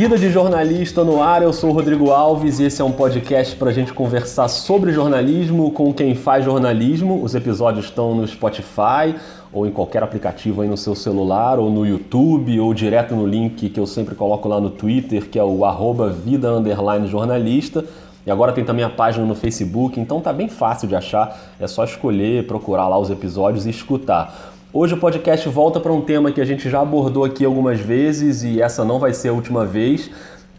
Vida de Jornalista no ar, eu sou o Rodrigo Alves e esse é um podcast para a gente conversar sobre jornalismo com quem faz jornalismo. Os episódios estão no Spotify ou em qualquer aplicativo aí no seu celular ou no YouTube ou direto no link que eu sempre coloco lá no Twitter, que é o arroba vida jornalista. E agora tem também a página no Facebook, então tá bem fácil de achar, é só escolher, procurar lá os episódios e escutar. Hoje o podcast volta para um tema que a gente já abordou aqui algumas vezes e essa não vai ser a última vez,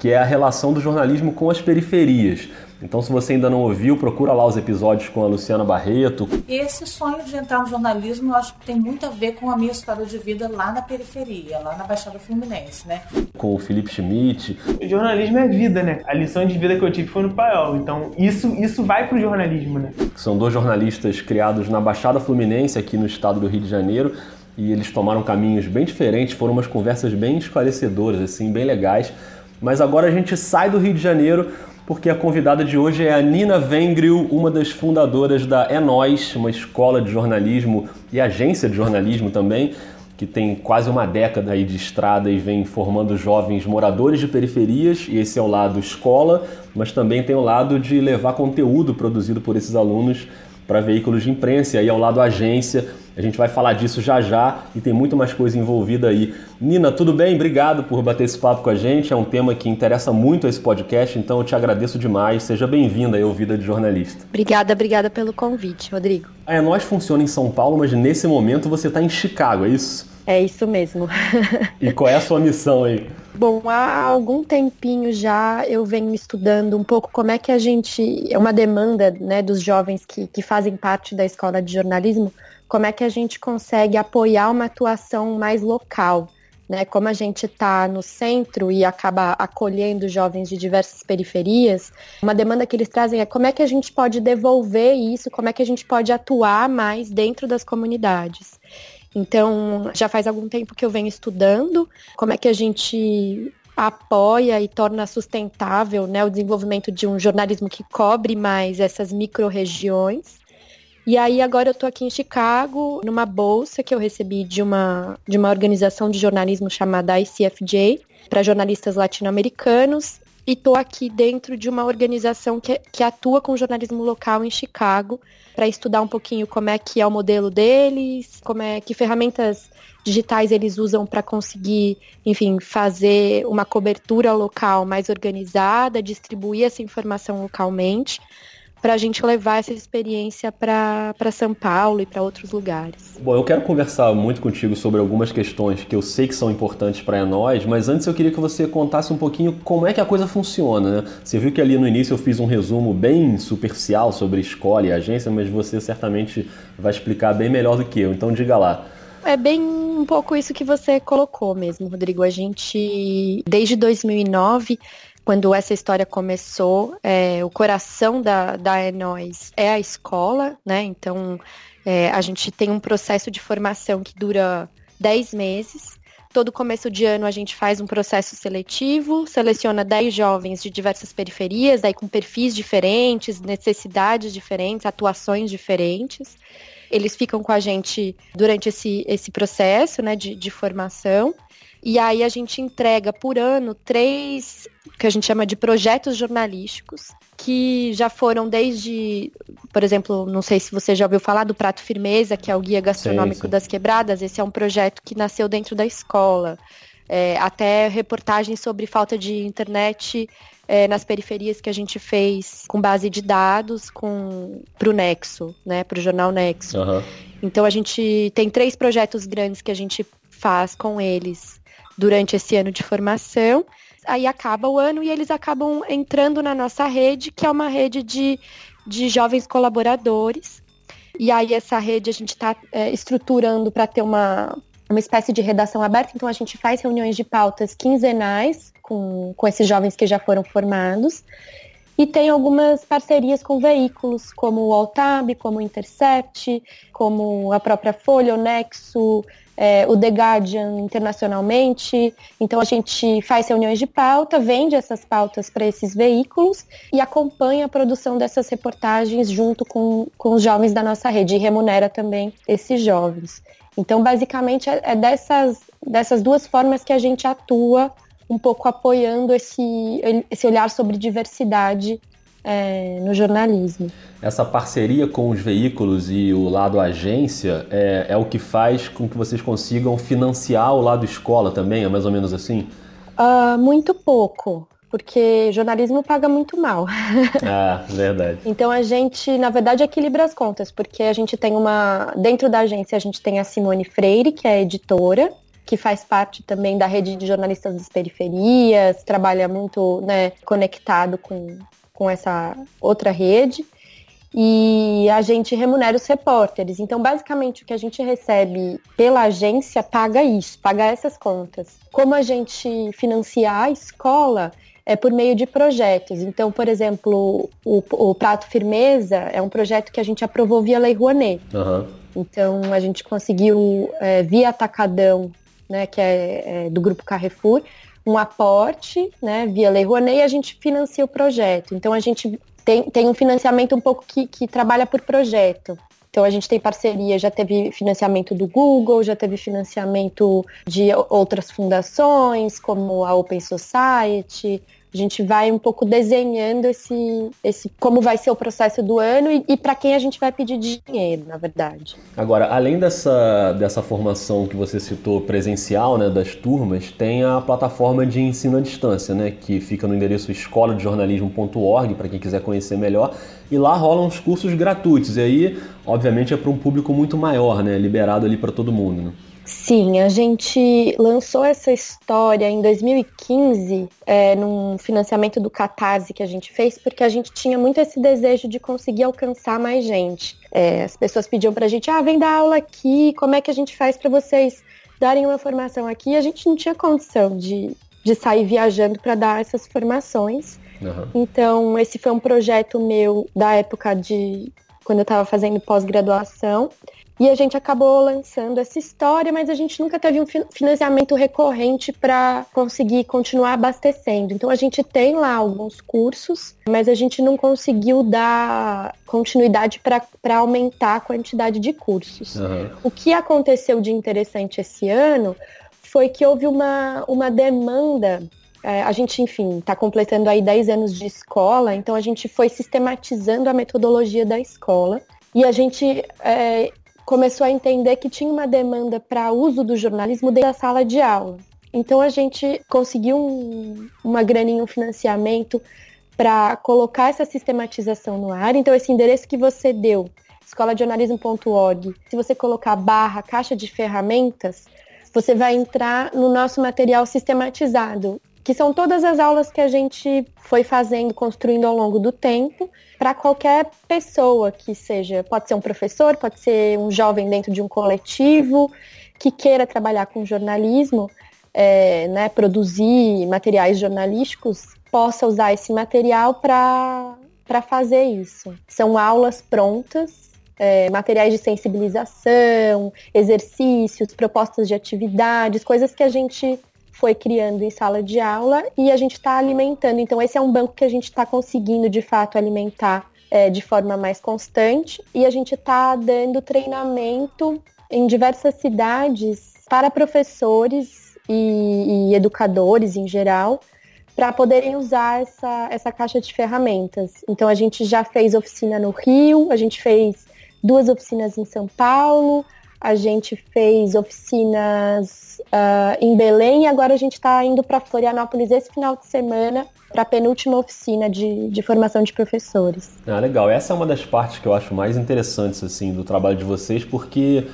que é a relação do jornalismo com as periferias. Então, se você ainda não ouviu, procura lá os episódios com a Luciana Barreto. Esse sonho de entrar no jornalismo, eu acho que tem muito a ver com a minha história de vida lá na periferia, lá na Baixada Fluminense, né? Com o Felipe Schmidt. O jornalismo é vida, né? A lição de vida que eu tive foi no Paiol. Então, isso, isso vai pro jornalismo, né? São dois jornalistas criados na Baixada Fluminense, aqui no estado do Rio de Janeiro. E eles tomaram caminhos bem diferentes, foram umas conversas bem esclarecedoras, assim, bem legais. Mas agora a gente sai do Rio de Janeiro porque a convidada de hoje é a Nina Vengril, uma das fundadoras da É Nós, uma escola de jornalismo e agência de jornalismo também, que tem quase uma década aí de estrada e vem formando jovens moradores de periferias, e esse é o lado escola, mas também tem o lado de levar conteúdo produzido por esses alunos para veículos de imprensa, e aí ao lado agência, a gente vai falar disso já já e tem muito mais coisa envolvida aí. Nina, tudo bem? Obrigado por bater esse papo com a gente. É um tema que interessa muito a esse podcast, então eu te agradeço demais. Seja bem-vinda aí ao Vida de Jornalista. Obrigada, obrigada pelo convite, Rodrigo. É, nós funciona em São Paulo, mas nesse momento você está em Chicago, é isso? É isso mesmo. e qual é a sua missão aí? Bom, há algum tempinho já eu venho estudando um pouco como é que a gente. É uma demanda né, dos jovens que, que fazem parte da escola de jornalismo como é que a gente consegue apoiar uma atuação mais local. Né, como a gente está no centro e acaba acolhendo jovens de diversas periferias, uma demanda que eles trazem é como é que a gente pode devolver isso, como é que a gente pode atuar mais dentro das comunidades. Então, já faz algum tempo que eu venho estudando como é que a gente apoia e torna sustentável né, o desenvolvimento de um jornalismo que cobre mais essas micro-regiões e aí agora eu tô aqui em Chicago, numa bolsa que eu recebi de uma, de uma organização de jornalismo chamada ICFJ, para jornalistas latino-americanos. E tô aqui dentro de uma organização que, que atua com jornalismo local em Chicago, para estudar um pouquinho como é que é o modelo deles, como é que ferramentas digitais eles usam para conseguir, enfim, fazer uma cobertura local mais organizada, distribuir essa informação localmente para a gente levar essa experiência para São Paulo e para outros lugares. Bom, eu quero conversar muito contigo sobre algumas questões que eu sei que são importantes para nós, mas antes eu queria que você contasse um pouquinho como é que a coisa funciona. Né? Você viu que ali no início eu fiz um resumo bem superficial sobre escola e agência, mas você certamente vai explicar bem melhor do que eu, então diga lá. É bem um pouco isso que você colocou mesmo, Rodrigo. A gente, desde 2009, quando essa história começou, é, o coração da, da É Nós é a escola, né? Então, é, a gente tem um processo de formação que dura 10 meses. Todo começo de ano a gente faz um processo seletivo, seleciona 10 jovens de diversas periferias, aí com perfis diferentes, necessidades diferentes, atuações diferentes. Eles ficam com a gente durante esse, esse processo né, de, de formação. E aí a gente entrega por ano três que a gente chama de projetos jornalísticos, que já foram desde, por exemplo, não sei se você já ouviu falar do Prato Firmeza, que é o Guia Gastronômico sim, sim. das Quebradas. Esse é um projeto que nasceu dentro da escola. É, até reportagens sobre falta de internet é, nas periferias que a gente fez com base de dados com para o Nexo, né, para o jornal Nexo. Uhum. Então a gente tem três projetos grandes que a gente faz com eles durante esse ano de formação. Aí acaba o ano e eles acabam entrando na nossa rede, que é uma rede de, de jovens colaboradores. E aí essa rede a gente está é, estruturando para ter uma, uma espécie de redação aberta. Então a gente faz reuniões de pautas quinzenais com, com esses jovens que já foram formados. E tem algumas parcerias com veículos, como o Altab, como o Intercept, como a própria Folha, o Nexo, é, o The Guardian internacionalmente. Então a gente faz reuniões de pauta, vende essas pautas para esses veículos e acompanha a produção dessas reportagens junto com, com os jovens da nossa rede e remunera também esses jovens. Então, basicamente, é, é dessas, dessas duas formas que a gente atua um pouco apoiando esse, esse olhar sobre diversidade é, no jornalismo. Essa parceria com os veículos e o lado agência é, é, o que faz com que vocês consigam financiar o lado escola também? É mais ou menos assim? Uh, muito pouco, porque jornalismo paga muito mal. Ah, verdade. então a gente, na verdade, equilibra as contas, porque a gente tem uma. Dentro da agência, a gente tem a Simone Freire, que é editora, que faz parte também da rede de jornalistas das periferias, trabalha muito né, conectado com, com essa outra rede. E a gente remunera os repórteres. Então, basicamente, o que a gente recebe pela agência paga isso, paga essas contas. Como a gente financia a escola, é por meio de projetos. Então, por exemplo, o, o Prato Firmeza é um projeto que a gente aprovou via Lei Rouanet. Uhum. Então, a gente conseguiu, é, via Atacadão, né, que é, é, do Grupo Carrefour, um aporte né, via Lei Rouanet e a gente financia o projeto. Então, a gente tem, tem um financiamento um pouco que, que trabalha por projeto. Então a gente tem parceria, já teve financiamento do Google, já teve financiamento de outras fundações, como a Open Society, a gente vai um pouco desenhando esse, esse como vai ser o processo do ano e, e para quem a gente vai pedir dinheiro, na verdade. Agora, além dessa, dessa formação que você citou presencial, né, das turmas, tem a plataforma de ensino à distância, né, que fica no endereço escola de jornalismo.org para quem quiser conhecer melhor. E lá rolam os cursos gratuitos. E aí, obviamente, é para um público muito maior, né, liberado ali para todo mundo. Né? Sim, a gente lançou essa história em 2015, é, num financiamento do Catarse que a gente fez, porque a gente tinha muito esse desejo de conseguir alcançar mais gente. É, as pessoas pediam pra gente, ah, vem dar aula aqui, como é que a gente faz para vocês darem uma formação aqui? E a gente não tinha condição de, de sair viajando para dar essas formações. Uhum. Então, esse foi um projeto meu da época de quando eu estava fazendo pós-graduação. E a gente acabou lançando essa história, mas a gente nunca teve um financiamento recorrente para conseguir continuar abastecendo. Então a gente tem lá alguns cursos, mas a gente não conseguiu dar continuidade para aumentar a quantidade de cursos. Uhum. O que aconteceu de interessante esse ano foi que houve uma, uma demanda é, a gente, enfim, está completando aí 10 anos de escola, então a gente foi sistematizando a metodologia da escola. E a gente é, começou a entender que tinha uma demanda para uso do jornalismo dentro da sala de aula. Então a gente conseguiu um, uma graninha, um financiamento para colocar essa sistematização no ar. Então esse endereço que você deu, escoladejornalismo.org, se você colocar barra caixa de ferramentas, você vai entrar no nosso material sistematizado que são todas as aulas que a gente foi fazendo, construindo ao longo do tempo, para qualquer pessoa que seja, pode ser um professor, pode ser um jovem dentro de um coletivo, que queira trabalhar com jornalismo, é, né, produzir materiais jornalísticos, possa usar esse material para fazer isso. São aulas prontas, é, materiais de sensibilização, exercícios, propostas de atividades, coisas que a gente foi criando em sala de aula e a gente está alimentando. Então, esse é um banco que a gente está conseguindo, de fato, alimentar é, de forma mais constante e a gente está dando treinamento em diversas cidades para professores e, e educadores em geral para poderem usar essa, essa caixa de ferramentas. Então a gente já fez oficina no Rio, a gente fez duas oficinas em São Paulo, a gente fez oficinas uh, em Belém e agora a gente está indo para Florianópolis esse final de semana para a penúltima oficina de, de formação de professores. Ah, legal. Essa é uma das partes que eu acho mais interessantes assim do trabalho de vocês, porque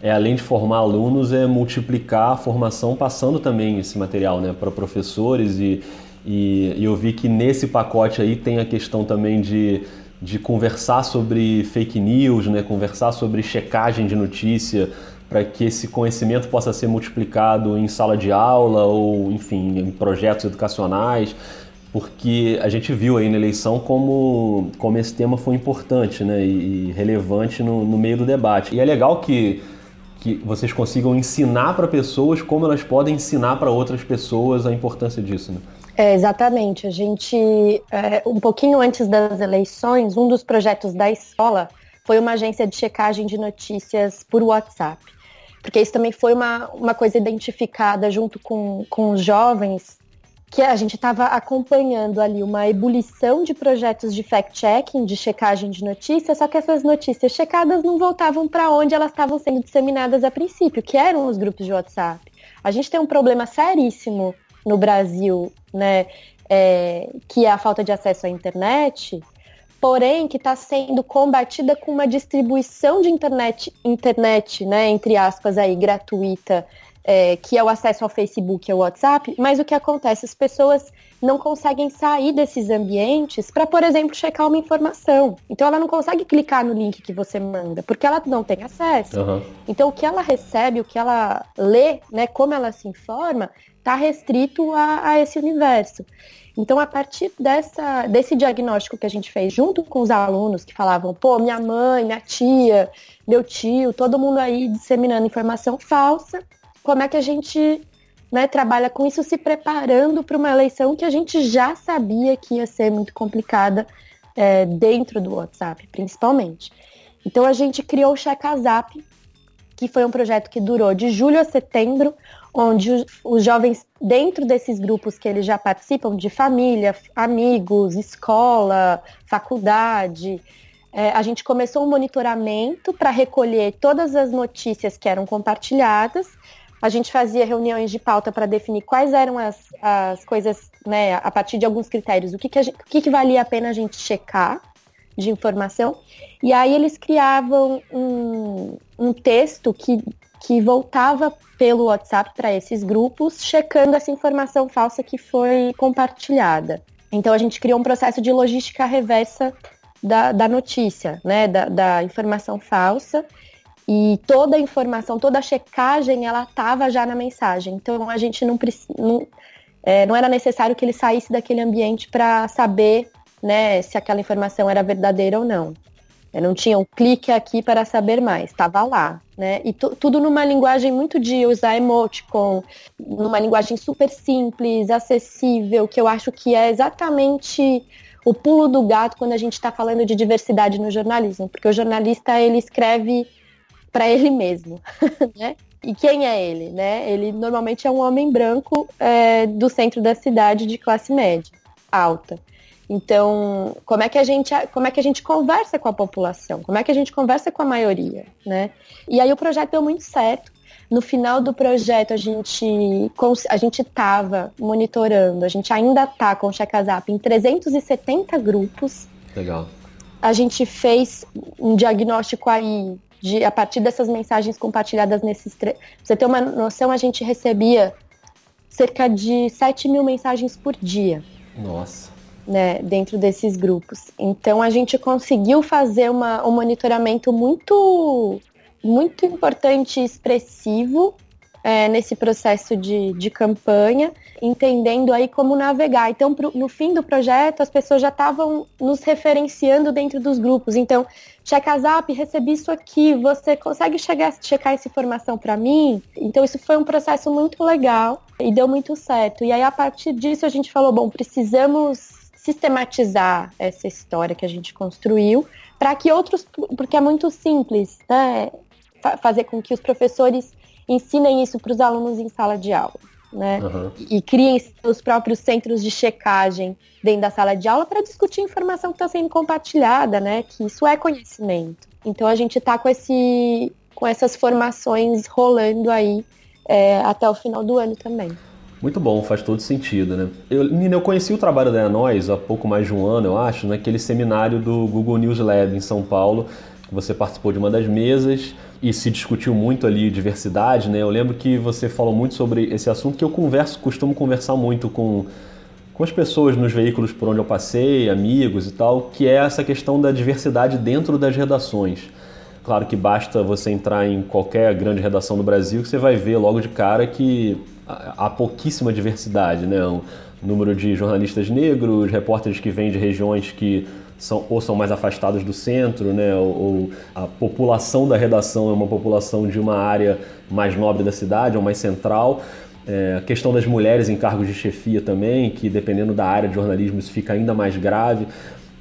é, além de formar alunos, é multiplicar a formação passando também esse material né, para professores e, e, e eu vi que nesse pacote aí tem a questão também de de conversar sobre fake news, né? conversar sobre checagem de notícia, para que esse conhecimento possa ser multiplicado em sala de aula ou, enfim, em projetos educacionais, porque a gente viu aí na eleição como, como esse tema foi importante né? e, relevante no, no meio do debate. E é legal que que vocês consigam ensinar para pessoas como elas podem ensinar para outras pessoas a importância disso. Né? É, exatamente. A gente, é, um pouquinho antes das eleições, um dos projetos da escola foi uma agência de checagem de notícias por WhatsApp. Porque isso também foi uma, uma coisa identificada junto com, com os jovens que a gente estava acompanhando ali uma ebulição de projetos de fact-checking, de checagem de notícias, só que essas notícias checadas não voltavam para onde elas estavam sendo disseminadas a princípio, que eram os grupos de WhatsApp. A gente tem um problema seríssimo no Brasil, né, é, que é a falta de acesso à internet, porém que está sendo combatida com uma distribuição de internet, internet, né, entre aspas aí, gratuita, é, que é o acesso ao Facebook e ao WhatsApp, mas o que acontece? As pessoas não conseguem sair desses ambientes para, por exemplo, checar uma informação. Então ela não consegue clicar no link que você manda, porque ela não tem acesso. Uhum. Então o que ela recebe, o que ela lê, né, como ela se informa, está restrito a, a esse universo. Então, a partir dessa, desse diagnóstico que a gente fez junto com os alunos que falavam, pô, minha mãe, minha tia, meu tio, todo mundo aí disseminando informação falsa, como é que a gente né, trabalha com isso se preparando para uma eleição que a gente já sabia que ia ser muito complicada é, dentro do WhatsApp, principalmente. Então a gente criou o Checazap, que foi um projeto que durou de julho a setembro, onde os, jovens, dentro desses grupos que eles já participam, de família, amigos, escola, faculdade, é, a gente começou um monitoramento para recolher todas as notícias que eram compartilhadas a gente fazia reuniões de pauta para definir quais eram as, as coisas, né, a partir de alguns critérios, o que, que, gente, o que, que valia a pena a gente checar de informação. E aí eles criavam um, um texto que, que voltava pelo WhatsApp para esses grupos, checando essa informação falsa que foi compartilhada. Então a gente criou um processo de logística reversa da, da notícia, né, da, da informação falsa e toda a informação, toda a checagem, ela estava já na mensagem. Então a gente não, não, é, não era necessário que ele saísse daquele ambiente para saber né, se aquela informação era verdadeira ou não. Eu não tinha um clique aqui para saber mais, estava lá. Né? E tudo numa linguagem muito de usar emoticon, numa linguagem super simples, acessível, que eu acho que é exatamente o pulo do gato quando a gente está falando de diversidade no jornalismo, porque o jornalista ele escreve para ele mesmo, né? E quem é ele, né? Ele normalmente é um homem branco é, do centro da cidade de classe média, alta. Então, como é que a gente, como é que a gente conversa com a população? Como é que a gente conversa com a maioria, né? E aí o projeto deu muito certo. No final do projeto a gente a gente estava monitorando, a gente ainda está com o Checazap em 370 grupos. Legal. A gente fez um diagnóstico aí de, a partir dessas mensagens compartilhadas nesses. Pra você ter uma noção, a gente recebia cerca de 7 mil mensagens por dia. Nossa. Né, dentro desses grupos. Então a gente conseguiu fazer uma, um monitoramento muito, muito importante e expressivo é, nesse processo de, de campanha, entendendo aí como navegar. Então, pro, no fim do projeto, as pessoas já estavam nos referenciando dentro dos grupos. Então, Checkazap, recebi isso aqui, você consegue chegar, checar essa informação para mim? Então, isso foi um processo muito legal e deu muito certo. E aí, a partir disso, a gente falou, bom, precisamos sistematizar essa história que a gente construiu para que outros, porque é muito simples, né? Fazer com que os professores ensinem isso para os alunos em sala de aula. Né? Uhum. E, criem os próprios centros de checagem dentro da sala de aula para discutir informação que está sendo compartilhada, né? Que isso é conhecimento. Então a gente está com esse com essas formações rolando aí é, até o final do ano também. Muito bom, faz todo sentido, né? Eu, Nina, eu conheci o trabalho da Enóis há pouco mais de um ano, eu acho, naquele seminário do Google News Lab em São Paulo, você participou de uma das mesas e se discutiu muito ali diversidade, né? Eu lembro que você falou muito sobre esse assunto que eu converso, costumo conversar muito com, com as pessoas nos veículos por onde eu passei, amigos e tal, que é essa questão da diversidade dentro das redações. Claro que basta você entrar em qualquer grande redação do Brasil que você vai ver logo de cara que há pouquíssima diversidade, né? O número de jornalistas negros, repórteres que vêm de regiões que são, ou são mais afastados do centro, né? Ou, ou, a população da redação é uma população de uma área mais nobre da cidade, ou mais central. É, a questão das mulheres em cargos de chefia também, que dependendo da área de jornalismo isso fica ainda mais grave.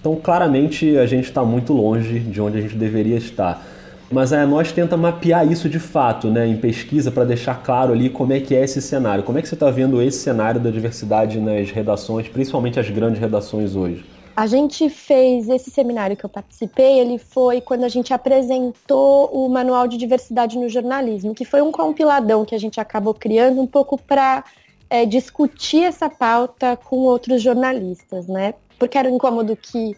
Então, claramente, a gente está muito longe de onde a gente deveria estar. Mas a nós tenta mapear isso de fato, né, em pesquisa, para deixar claro ali como é que é esse cenário. Como é que você está vendo esse cenário da diversidade nas redações, principalmente as grandes redações hoje? A gente fez esse seminário que eu participei, ele foi quando a gente apresentou o Manual de Diversidade no Jornalismo, que foi um compiladão que a gente acabou criando um pouco para é, discutir essa pauta com outros jornalistas, né? Porque era um incômodo que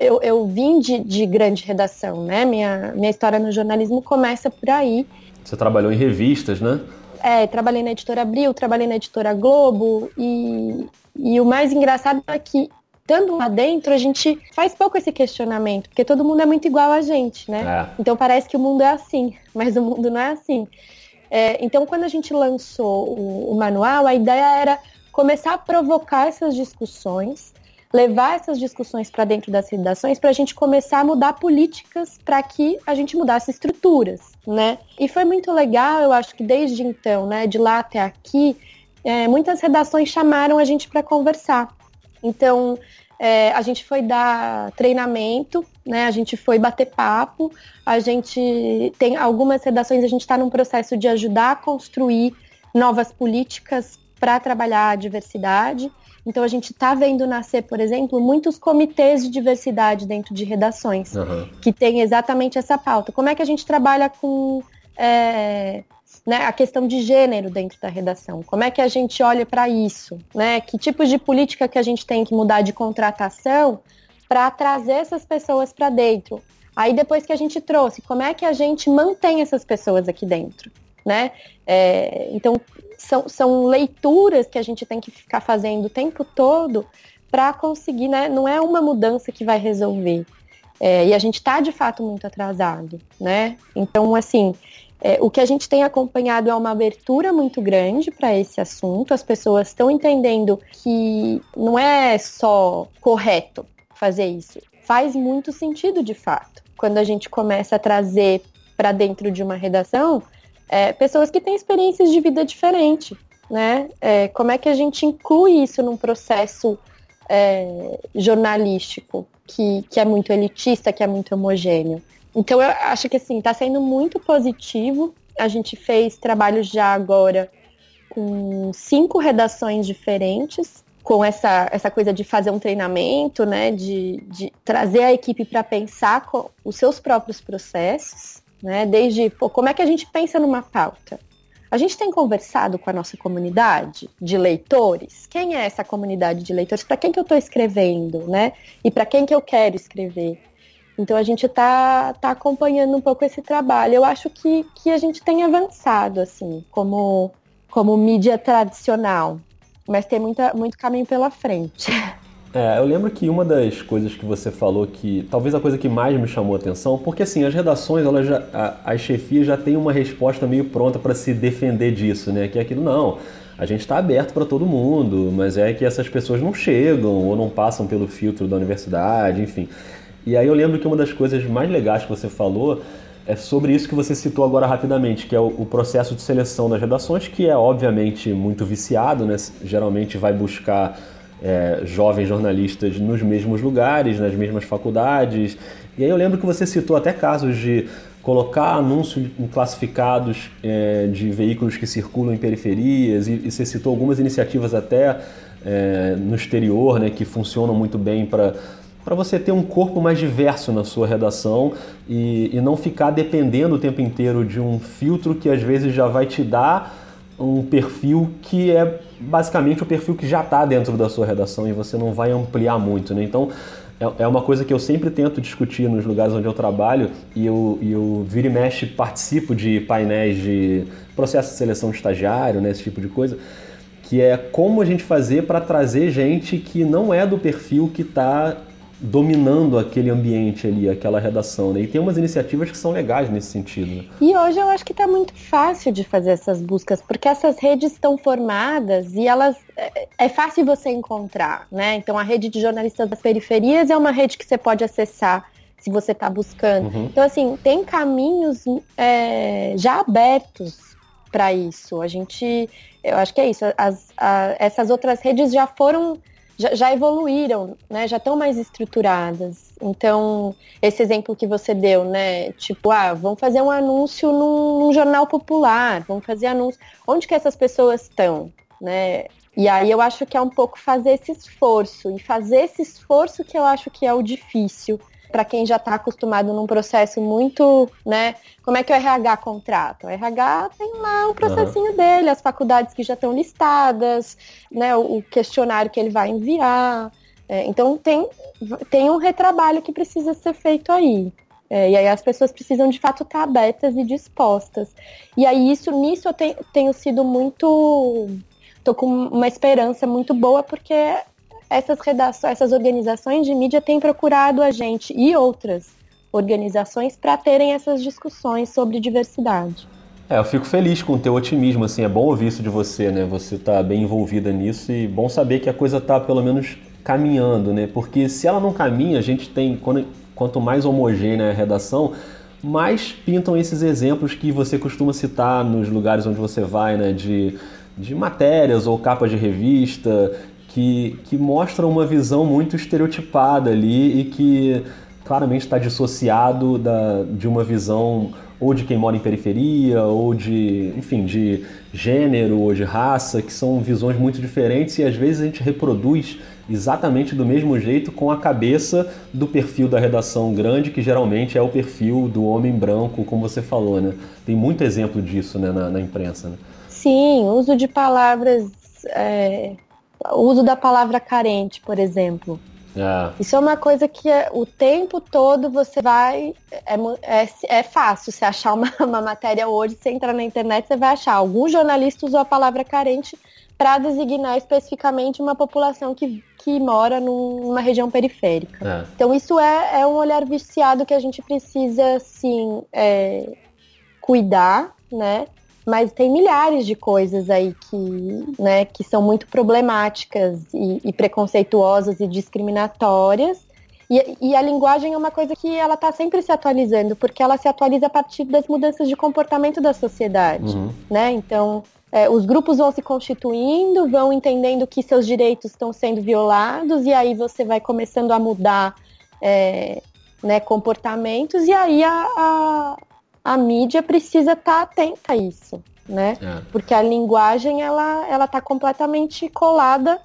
eu, eu vim de, de grande redação, né? Minha, minha história no jornalismo começa por aí. Você trabalhou em revistas, né? É, trabalhei na editora Abril, trabalhei na editora Globo e, e o mais engraçado é que estando lá dentro, a gente faz pouco esse questionamento, porque todo mundo é muito igual a gente, né? É. Então parece que o mundo é assim, mas o mundo não é assim. É, então, quando a gente lançou o, o manual, a ideia era começar a provocar essas discussões, levar essas discussões para dentro das redações para a gente começar a mudar políticas para que a gente mudasse estruturas, né? E foi muito legal, eu acho que desde então, né, de lá até aqui, é, muitas redações chamaram a gente para conversar. Então, é, a gente foi dar treinamento, né? A gente foi bater papo. A gente tem algumas redações, a gente está num processo de ajudar a construir novas políticas para trabalhar a diversidade. Então a gente está vendo nascer, por exemplo, muitos comitês de diversidade dentro de redações, uhum. que tem exatamente essa pauta. Como é que a gente trabalha com é, né, a questão de gênero dentro da redação. Como é que a gente olha para isso? Né? Que tipos de política que a gente tem que mudar de contratação para trazer essas pessoas para dentro? Aí depois que a gente trouxe, como é que a gente mantém essas pessoas aqui dentro? Né? É, então, são, são leituras que a gente tem que ficar fazendo o tempo todo para conseguir, né? Não é uma mudança que vai resolver. É, e a gente está de fato muito atrasado, né? Então, assim, é, o que a gente tem acompanhado é uma abertura muito grande para esse assunto. As pessoas estão entendendo que não é só correto fazer isso. Faz muito sentido de fato. Quando a gente começa a trazer para dentro de uma redação é, pessoas que têm experiências de vida diferente, né? É, como é que a gente inclui isso num processo é, jornalístico que, que é muito elitista, que é muito homogêneo? Então eu acho que assim, está sendo muito positivo. A gente fez trabalhos já agora com cinco redações diferentes, com essa, essa coisa de fazer um treinamento, né? De, de trazer a equipe para pensar os seus próprios processos, né? Desde pô, como é que a gente pensa numa pauta. A gente tem conversado com a nossa comunidade de leitores. Quem é essa comunidade de leitores? Para quem que eu estou escrevendo, né? E para quem que eu quero escrever? Então a gente está tá acompanhando um pouco esse trabalho. Eu acho que, que a gente tem avançado, assim, como, como mídia tradicional. Mas tem muita, muito caminho pela frente. É, eu lembro que uma das coisas que você falou que talvez a coisa que mais me chamou a atenção, porque assim, as redações, elas já, a, as chefias já têm uma resposta meio pronta para se defender disso, né? Que é aquilo, não, a gente está aberto para todo mundo, mas é que essas pessoas não chegam ou não passam pelo filtro da universidade, enfim. E aí eu lembro que uma das coisas mais legais que você falou é sobre isso que você citou agora rapidamente, que é o, o processo de seleção das redações, que é obviamente muito viciado, né? Geralmente vai buscar é, jovens jornalistas nos mesmos lugares, nas mesmas faculdades. E aí eu lembro que você citou até casos de colocar anúncios em classificados é, de veículos que circulam em periferias, e, e você citou algumas iniciativas até é, no exterior, né, que funcionam muito bem para para você ter um corpo mais diverso na sua redação e, e, não ficar dependendo o tempo inteiro de um filtro que às vezes já vai te dar um perfil que é basicamente o perfil que já está dentro da sua redação e você não vai ampliar muito, né? Então é, é uma coisa que eu sempre tento discutir nos lugares onde eu trabalho e eu, eu vira e mexe participo de painéis de processo de seleção de estagiário, né, esse tipo de coisa que é como a gente fazer para trazer gente que não é do perfil que está dominando aquele ambiente ali, aquela redação. Né? E tem umas iniciativas que são legais nesse sentido. Né? E hoje eu acho que está muito fácil de fazer essas buscas, porque essas redes estão formadas e elas é, é fácil você encontrar, né? Então a rede de jornalistas das periferias é uma rede que você pode acessar se você está buscando. Uhum. Então assim tem caminhos é, já abertos para isso. A gente, eu acho que é isso. As, a, essas outras redes já foram já, já evoluíram, né? Já estão mais estruturadas. Então, esse exemplo que você deu, né? Tipo, ah, vamos fazer um anúncio num, num jornal popular, vamos fazer anúncio. Onde que essas pessoas estão, né? E aí eu acho que é um pouco fazer esse esforço. E fazer esse esforço que eu acho que é o difícil para quem já está acostumado num processo muito, né? Como é que o RH contrata? O RH tem lá um processinho uhum. dele, as faculdades que já estão listadas, né? O, questionário que ele vai enviar. É, então tem, tem um retrabalho que precisa ser feito aí. É, e aí as pessoas precisam de fato estar abertas e dispostas. E aí isso nisso eu tenho, tenho sido muito. tô com uma esperança muito boa, porque essas redações, essas organizações de mídia têm procurado a gente e outras organizações para terem essas discussões sobre diversidade. É, eu fico feliz com o teu otimismo, assim, é bom ouvir isso de você, né? Você está bem envolvida nisso e bom saber que a coisa está pelo menos caminhando, né? Porque se ela não caminha, a gente tem, quando, quanto mais homogênea é a redação, mais pintam esses exemplos que você costuma citar nos lugares onde você vai, né? De, de matérias ou capas de revista, que, que mostram uma visão muito estereotipada ali e que claramente está dissociado da, de uma visão ou de quem mora em periferia, ou de, enfim, de gênero ou de raça, que são visões muito diferentes e às vezes a gente reproduz exatamente do mesmo jeito com a cabeça do perfil da redação grande, que geralmente é o perfil do homem branco, como você falou, né? Tem muito exemplo disso né, na, na imprensa. Né? Sim, uso de palavras é, o uso da palavra carente, por exemplo. É. Isso é uma coisa que é, o tempo todo você vai. É, é, é fácil você achar uma, uma, matéria hoje, você entrar na internet, você vai achar. Algum jornalista usou a palavra carente para designar especificamente uma população que, que mora numa região periférica. É. Então, isso é, é um olhar viciado que a gente precisa, sim, é, cuidar, né? Mas tem milhares de coisas aí que, né, que são muito problemáticas e, e preconceituosas e discriminatórias. E, e, a linguagem é uma coisa que ela está sempre se atualizando, porque ela se atualiza a partir das mudanças de comportamento da sociedade, uhum. né? Então, é, os grupos vão se constituindo, vão entendendo que seus direitos estão sendo violados, e aí você vai começando a mudar é, né, comportamentos, e aí a, a, a mídia precisa estar tá atenta a isso, né? É. Porque a linguagem ela ela está completamente colada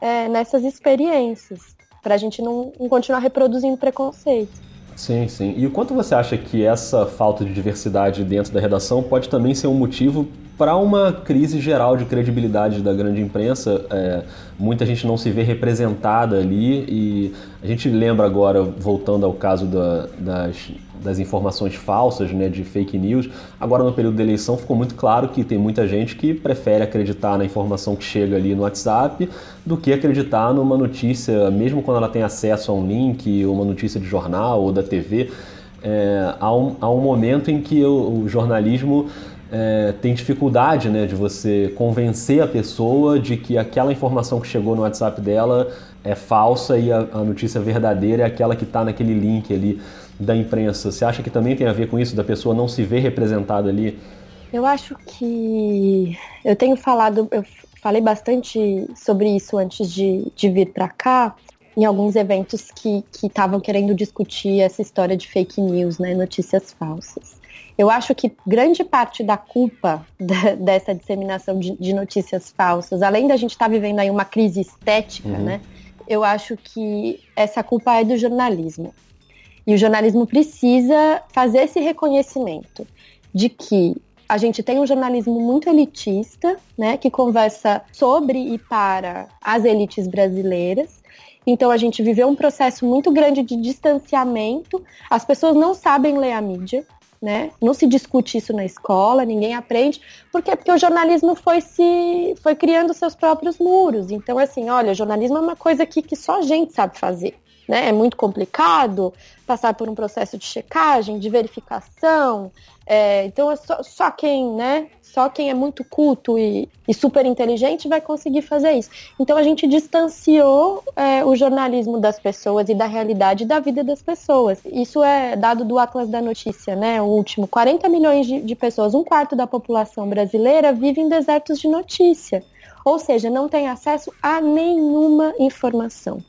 é, nessas experiências para a gente não, não continuar reproduzindo preconceito. Sim, sim. E o quanto você acha que essa falta de diversidade dentro da redação pode também ser um motivo para uma crise geral de credibilidade da grande imprensa? É, muita gente não se vê representada ali e a gente lembra agora, voltando ao caso da, das das informações falsas, né, de fake news. Agora, no período da eleição, ficou muito claro que tem muita gente que prefere acreditar na informação que chega ali no WhatsApp do que acreditar numa notícia, mesmo quando ela tem acesso a um link, uma notícia de jornal ou da TV. É, há, um, há um momento em que o, o jornalismo é, tem dificuldade né, de você convencer a pessoa de que aquela informação que chegou no WhatsApp dela é falsa e a, a notícia verdadeira é aquela que está naquele link ali da imprensa, você acha que também tem a ver com isso, da pessoa não se ver representada ali? Eu acho que eu tenho falado, eu falei bastante sobre isso antes de, de vir para cá, em alguns eventos que estavam querendo discutir essa história de fake news, né, notícias falsas. Eu acho que grande parte da culpa da, dessa disseminação de, de, notícias falsas, além da gente estar tá vivendo aí uma crise estética, uhum. né, eu acho que essa culpa é do jornalismo. E o jornalismo precisa fazer esse reconhecimento de que a gente tem um jornalismo muito elitista, né, que conversa sobre e para as elites brasileiras. Então a gente viveu um processo muito grande de distanciamento. As pessoas não sabem ler a mídia, né? Não se discute isso na escola, ninguém aprende. Por quê? Porque o jornalismo foi se foi criando seus próprios muros. Então assim, olha, jornalismo é uma coisa que, que só a gente sabe fazer né? É muito complicado passar por um processo de checagem, de verificação. É, então é só, só, quem, né? Só quem é muito culto e, e, super inteligente vai conseguir fazer isso. Então a gente distanciou é, o jornalismo das pessoas e da realidade da vida das pessoas. Isso é dado do Atlas da Notícia, né? O último. 40 milhões de, de pessoas, um quarto da população brasileira vive em desertos de notícia. Ou seja, não tem acesso a nenhuma informação.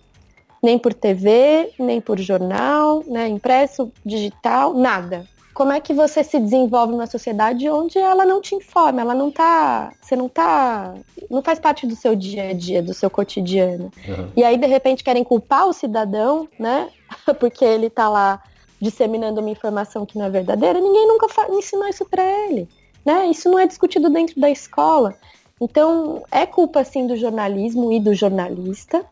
Nem por TV, nem por jornal, né, impresso, digital, nada. Como é que você se desenvolve numa sociedade onde ela não te informa, ela não tá, você não tá, não faz parte do seu dia a dia, do seu cotidiano. Uhum. E aí de repente querem culpar o cidadão, né? Porque ele tá lá disseminando uma informação que não é verdadeira, ninguém nunca ensinou isso para ele. Né? Isso não é discutido dentro da escola. Então, é culpa, assim, do jornalismo e do jornalista,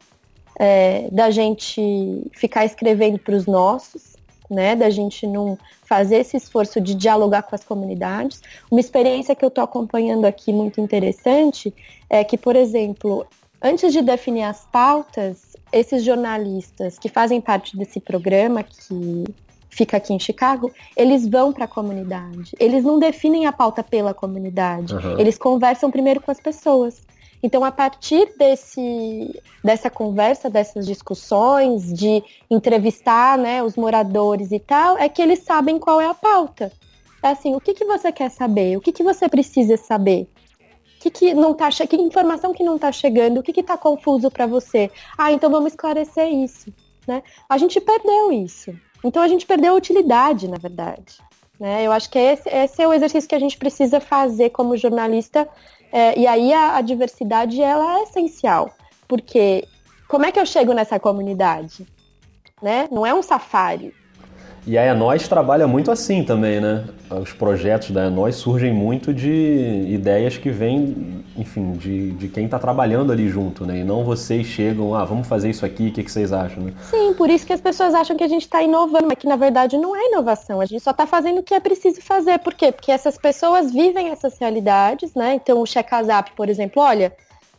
é, da gente ficar escrevendo para os nossos, né? Da gente não fazer esse esforço de dialogar com as comunidades. Uma experiência que eu estou acompanhando aqui muito interessante é que, por exemplo, antes de definir as pautas, esses jornalistas que fazem parte desse programa, que fica aqui em Chicago, eles vão para a comunidade. Eles não definem a pauta pela comunidade. Uhum. Eles conversam primeiro com as pessoas. Então, a partir desse, dessa conversa, dessas discussões, de entrevistar né, os moradores e tal, é que eles sabem qual é a pauta. É assim, o que, que você quer saber? O que, que você precisa saber? Que, que não tá que informação que não está chegando? O que está confuso para você? Ah, então vamos esclarecer isso. Né? A gente perdeu isso. Então a gente perdeu a utilidade, na verdade. Né? Eu acho que esse, esse é o exercício que a gente precisa fazer como jornalista. É, e aí a, a diversidade ela é essencial. Porque como é que eu chego nessa comunidade? Né? Não é um safari. E a Enóis trabalha muito assim também, né? Os projetos da Enóis surgem muito de ideias que vêm, enfim, de, de quem está trabalhando ali junto, né? E não vocês chegam, ah, vamos fazer isso aqui, o que, que vocês acham, né? Sim, por isso que as pessoas acham que a gente está inovando, mas que na verdade não é inovação, a gente só está fazendo o que é preciso fazer. Por quê? Porque essas pessoas vivem essas realidades, né? Então o Checasap, por exemplo, olha,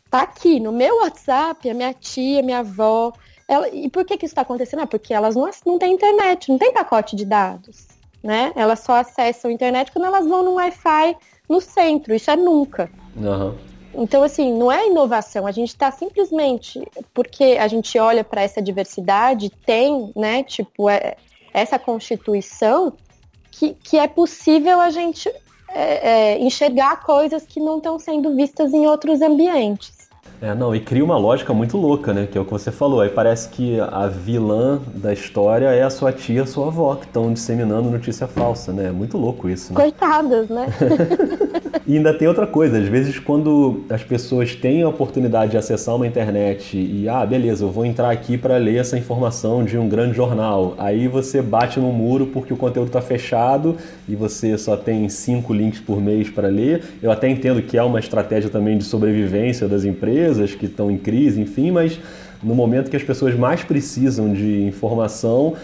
tá aqui no meu WhatsApp, a minha tia, minha avó ela, e por que, que isso está acontecendo? Ah, porque elas não, não têm internet, não tem pacote de dados. Né? Elas só acessam a internet quando elas vão no Wi-Fi no centro. Isso é nunca. Uhum. Então, assim, não é inovação. A gente está simplesmente porque a gente olha para essa diversidade, tem, né, tipo, é, essa constituição que, que é possível a gente é, é, enxergar coisas que não estão sendo vistas em outros ambientes. É, não, e cria uma lógica muito louca, né? Que é o que você falou. Aí parece que a vilã da história é a sua tia, a sua avó, que estão disseminando notícia falsa, né? É muito louco isso, né? Coitadas, né? e ainda tem outra coisa, às vezes quando as pessoas têm a oportunidade de acessar uma internet e, ah, beleza, eu vou entrar aqui para ler essa informação de um grande jornal. Aí você bate no muro porque o conteúdo está fechado e você só tem cinco links por mês para ler. Eu até entendo que é uma estratégia também de sobrevivência das empresas empresas que estão em crise, enfim, mas no momento que as pessoas mais precisam de informação,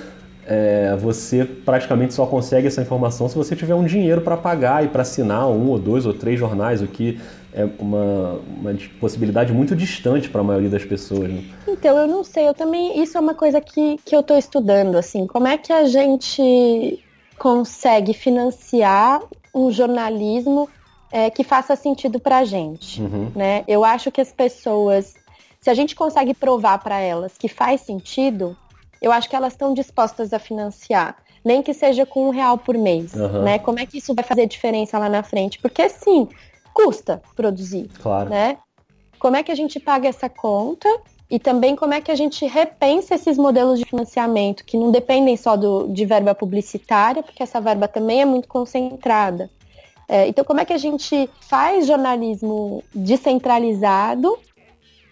é, você praticamente só consegue essa informação se você tiver um dinheiro para pagar e para assinar um ou dois ou três jornais, o que é uma, uma possibilidade muito distante para a maioria das pessoas. Né? Então, eu não sei, eu também, isso é uma coisa que, que eu estou estudando, assim, como é que a gente consegue financiar um jornalismo é, que faça sentido para a gente. Uhum. Né? Eu acho que as pessoas, se a gente consegue provar para elas que faz sentido, eu acho que elas estão dispostas a financiar. Nem que seja com um real por mês. Uhum. Né? Como é que isso vai fazer diferença lá na frente? Porque sim, custa produzir. Claro. Né? Como é que a gente paga essa conta? E também como é que a gente repensa esses modelos de financiamento que não dependem só do, de verba publicitária, porque essa verba também é muito concentrada. É, então, como é que a gente faz jornalismo descentralizado,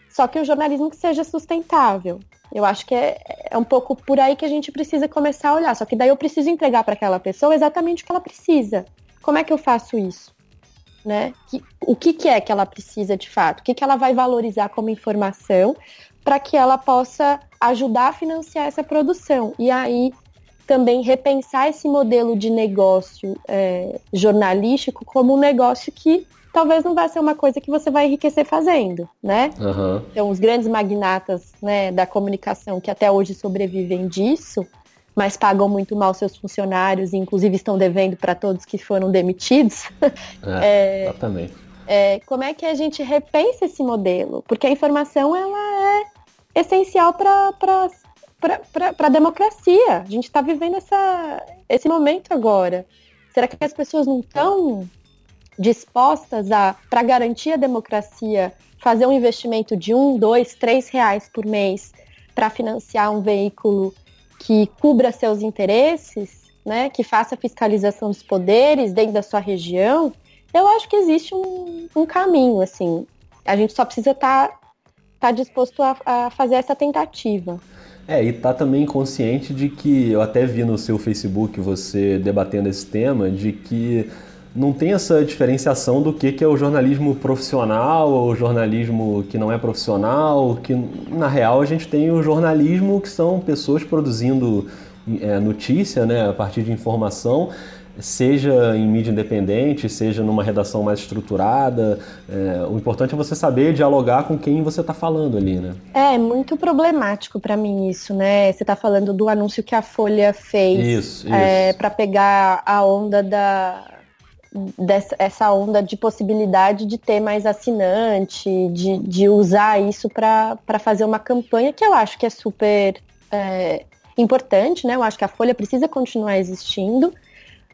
só que um jornalismo que seja sustentável? Eu acho que é, é um pouco por aí que a gente precisa começar a olhar. Só que daí eu preciso entregar para aquela pessoa exatamente o que ela precisa. Como é que eu faço isso? Né? Que, o que, que é que ela precisa de fato? O que, que ela vai valorizar como informação para que ela possa ajudar a financiar essa produção? E aí também repensar esse modelo de negócio é, jornalístico como um negócio que talvez não vai ser uma coisa que você vai enriquecer fazendo, né? Uhum. Então, os grandes magnatas né, da comunicação que até hoje sobrevivem disso, mas pagam muito mal seus funcionários e inclusive estão devendo para todos que foram demitidos. É, é, exatamente. É, como é que a gente repensa esse modelo? Porque a informação ela é essencial para para a democracia. A gente está vivendo essa, esse momento agora. Será que as pessoas não estão dispostas a, para garantir a democracia, fazer um investimento de um, dois, três reais por mês para financiar um veículo que cubra seus interesses, né, que faça fiscalização dos poderes dentro da sua região, eu acho que existe um, um caminho, assim. A gente só precisa estar tá, tá disposto a, a fazer essa tentativa. É, e tá também consciente de que, eu até vi no seu Facebook você debatendo esse tema, de que não tem essa diferenciação do que, que é o jornalismo profissional ou jornalismo que não é profissional, que na real a gente tem o jornalismo que são pessoas produzindo é, notícia né, a partir de informação seja em mídia independente, seja numa redação mais estruturada. É, o importante é você saber dialogar com quem você está falando ali, né? É, muito problemático para mim isso, né? Você está falando do anúncio que a Folha fez isso, é, para pegar a onda da dessa essa onda de possibilidade de ter mais assinante, de, de usar isso para fazer uma campanha que eu acho que é super é, importante, né? Eu acho que a Folha precisa continuar existindo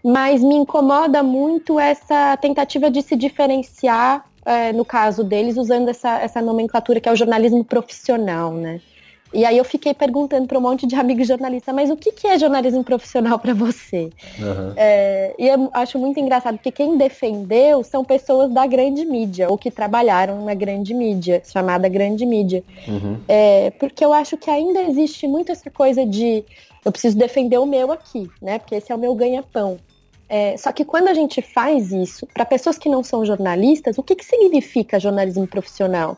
mas me incomoda muito essa tentativa de se diferenciar, é, no caso deles, usando essa, essa nomenclatura que é o jornalismo profissional, né? E aí eu fiquei perguntando para um monte de amigos jornalistas, mas o que, que é jornalismo profissional para você? Uhum. É, e eu acho muito engraçado, porque quem defendeu são pessoas da grande mídia, ou que trabalharam na grande mídia, chamada grande mídia. Uhum. É, porque eu acho que ainda existe muito essa coisa de eu preciso defender o meu aqui, né? Porque esse é o meu ganha-pão. É, só que quando a gente faz isso, para pessoas que não são jornalistas, o que, que significa jornalismo profissional?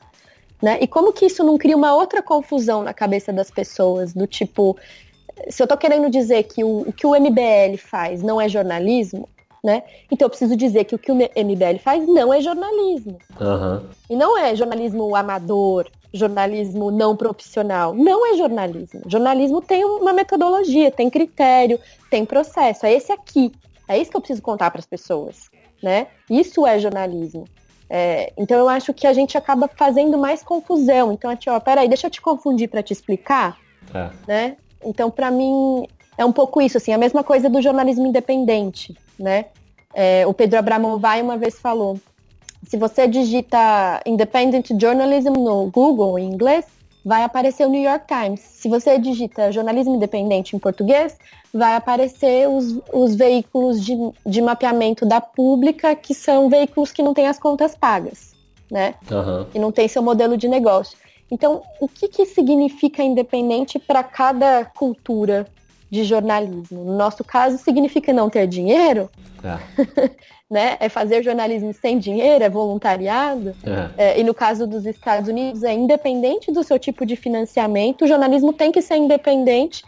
Né? E como que isso não cria uma outra confusão na cabeça das pessoas, do tipo, se eu estou querendo dizer que o, o, que o MBL faz não é jornalismo, né? Então eu preciso dizer que o que o MBL faz não é jornalismo. Uhum. E não é jornalismo amador, jornalismo não profissional. Não é jornalismo. Jornalismo tem uma metodologia, tem critério, tem processo. É esse aqui. É isso que eu preciso contar para as pessoas, né? Isso é jornalismo. É, então eu acho que a gente acaba fazendo mais confusão. Então, a ó, peraí, deixa eu te confundir para te explicar, é. né? Então, para mim, é um pouco isso, assim, a mesma coisa do jornalismo independente, né? É, o Pedro Abramovay uma vez falou, se você digita Independent Journalism no Google em inglês, vai aparecer o New York Times. Se você digita jornalismo independente em português, vai aparecer os, os veículos de, de mapeamento da pública, que são veículos que não têm as contas pagas, né? Uhum. E não tem seu modelo de negócio. Então, o que, que significa independente para cada cultura de jornalismo? No nosso caso, significa não ter dinheiro. É. né? É fazer jornalismo sem dinheiro, é voluntariado. É. É, e no caso dos Estados Unidos, é independente do seu tipo de financiamento, o jornalismo tem que ser independente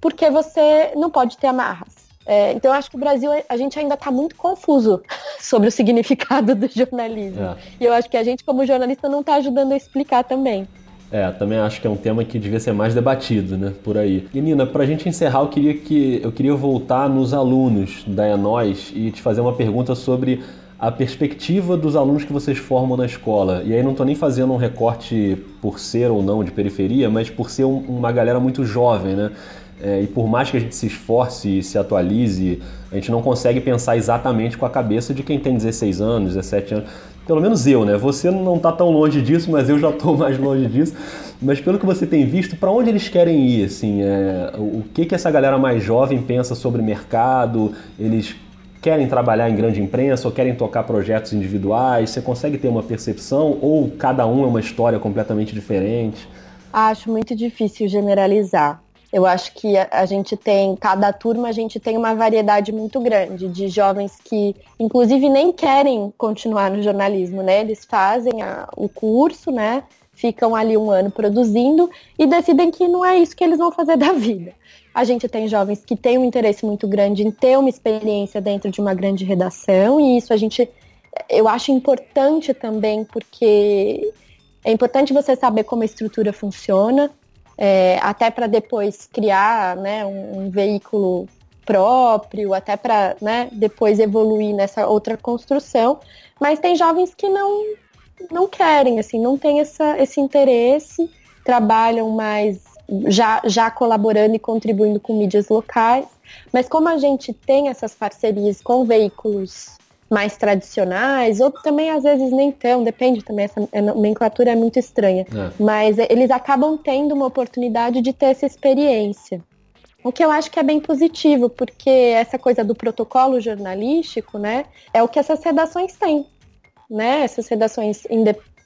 porque você não pode ter amarras. É, então, eu acho que o Brasil, a gente ainda está muito confuso sobre o significado do jornalismo. É. E eu acho que a gente, como jornalista, não está ajudando a explicar também. É, também acho que é um tema que devia ser mais debatido, né, por aí. E Nina, para a gente encerrar, eu queria que eu queria voltar nos alunos da Enós e te fazer uma pergunta sobre a perspectiva dos alunos que vocês formam na escola. E aí não estou nem fazendo um recorte por ser ou não de periferia, mas por ser um, uma galera muito jovem, né? É, e por mais que a gente se esforce e se atualize, a gente não consegue pensar exatamente com a cabeça de quem tem 16 anos, 17 anos. Pelo menos eu, né? Você não está tão longe disso, mas eu já estou mais longe disso. Mas pelo que você tem visto, para onde eles querem ir? Assim, é, o que, que essa galera mais jovem pensa sobre mercado? Eles querem trabalhar em grande imprensa ou querem tocar projetos individuais? Você consegue ter uma percepção ou cada um é uma história completamente diferente? Acho muito difícil generalizar. Eu acho que a, gente tem, cada turma a gente tem uma variedade muito grande de jovens que, inclusive, nem querem continuar no jornalismo, né? Eles fazem a, o curso, né? Ficam ali um ano produzindo e decidem que não é isso que eles vão fazer da vida. A gente tem jovens que têm um interesse muito grande em ter uma experiência dentro de uma grande redação e isso a gente, eu acho importante também porque é importante você saber como a estrutura funciona, é, até para depois criar né, um, um, veículo próprio, até para né, depois evoluir nessa outra construção. Mas tem jovens que não, não querem, assim, não têm essa, esse interesse, trabalham mais já, já colaborando e contribuindo com mídias locais. Mas como a gente tem essas parcerias com veículos mais tradicionais, ou também às vezes nem tão, depende também, essa nomenclatura é muito estranha. É. Mas eles acabam tendo uma oportunidade de ter essa experiência. O que eu acho que é bem positivo, porque essa coisa do protocolo jornalístico, né, é o que essas redações têm, né? Essas redações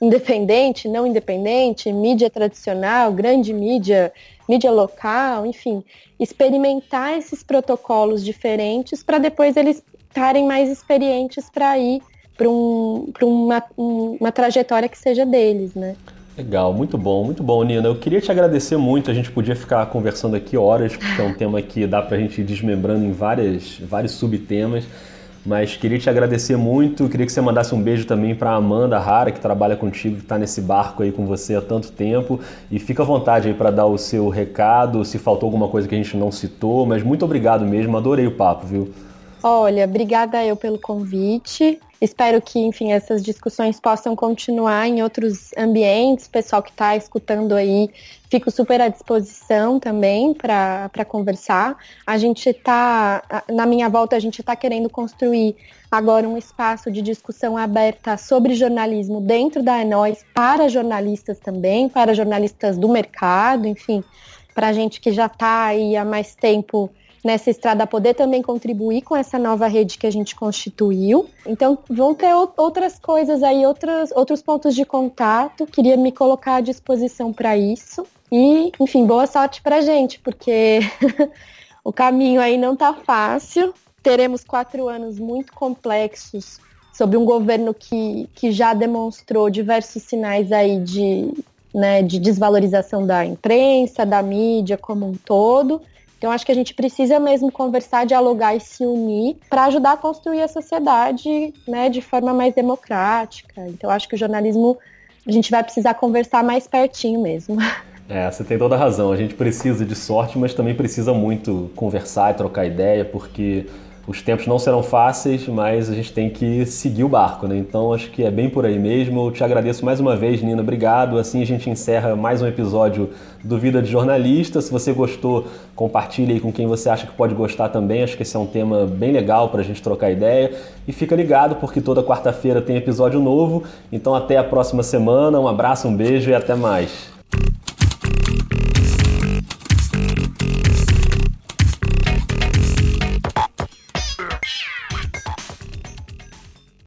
independente, não independente, mídia tradicional, grande mídia, mídia local, enfim, experimentar esses protocolos diferentes para depois eles estarem mais experientes para ir para um, uma, uma trajetória que seja deles, né? Legal, muito bom, muito bom, Nina. Eu queria te agradecer muito. A gente podia ficar conversando aqui horas, porque é um tema que dá para a gente ir desmembrando em várias, vários subtemas. Mas queria te agradecer muito. Queria que você mandasse um beijo também para Amanda Rara, que trabalha contigo, que está nesse barco aí com você há tanto tempo. E fica à vontade aí para dar o seu recado, se faltou alguma coisa que a gente não citou. Mas muito obrigado mesmo, adorei o papo, viu? Olha, obrigada eu pelo convite. Espero que, enfim, essas discussões possam continuar em outros ambientes. Pessoal que está escutando aí, fico super à disposição também para conversar. A gente está, na minha volta, a gente está querendo construir agora um espaço de discussão aberta sobre jornalismo dentro da Enóis para jornalistas também, para jornalistas do mercado, enfim, para gente que já está aí há mais tempo nessa estrada poder também contribuir com essa nova rede que a gente constituiu. Então, vão ter outras coisas aí, outros, outros pontos de contato. Queria me colocar à disposição para isso. E, enfim, boa sorte para gente, porque o caminho aí não tá fácil. Teremos quatro anos muito complexos sobre um governo que, que já demonstrou diversos sinais aí de, né, de desvalorização da imprensa, da mídia como um todo. Então, acho que a gente precisa mesmo conversar, dialogar e se unir para ajudar a construir a sociedade né, de forma mais democrática. Então, acho que o jornalismo, a gente vai precisar conversar mais pertinho mesmo. É, você tem toda a razão. A gente precisa de sorte, mas também precisa muito conversar e trocar ideia, porque os tempos não serão fáceis, mas a gente tem que seguir o barco, né? Então acho que é bem por aí mesmo. Eu te agradeço mais uma vez, Nina. Obrigado. Assim a gente encerra mais um episódio do Vida de Jornalista. Se você gostou, compartilhe aí com quem você acha que pode gostar também. Acho que esse é um tema bem legal para a gente trocar ideia. E fica ligado, porque toda quarta-feira tem episódio novo. Então até a próxima semana. Um abraço, um beijo e até mais.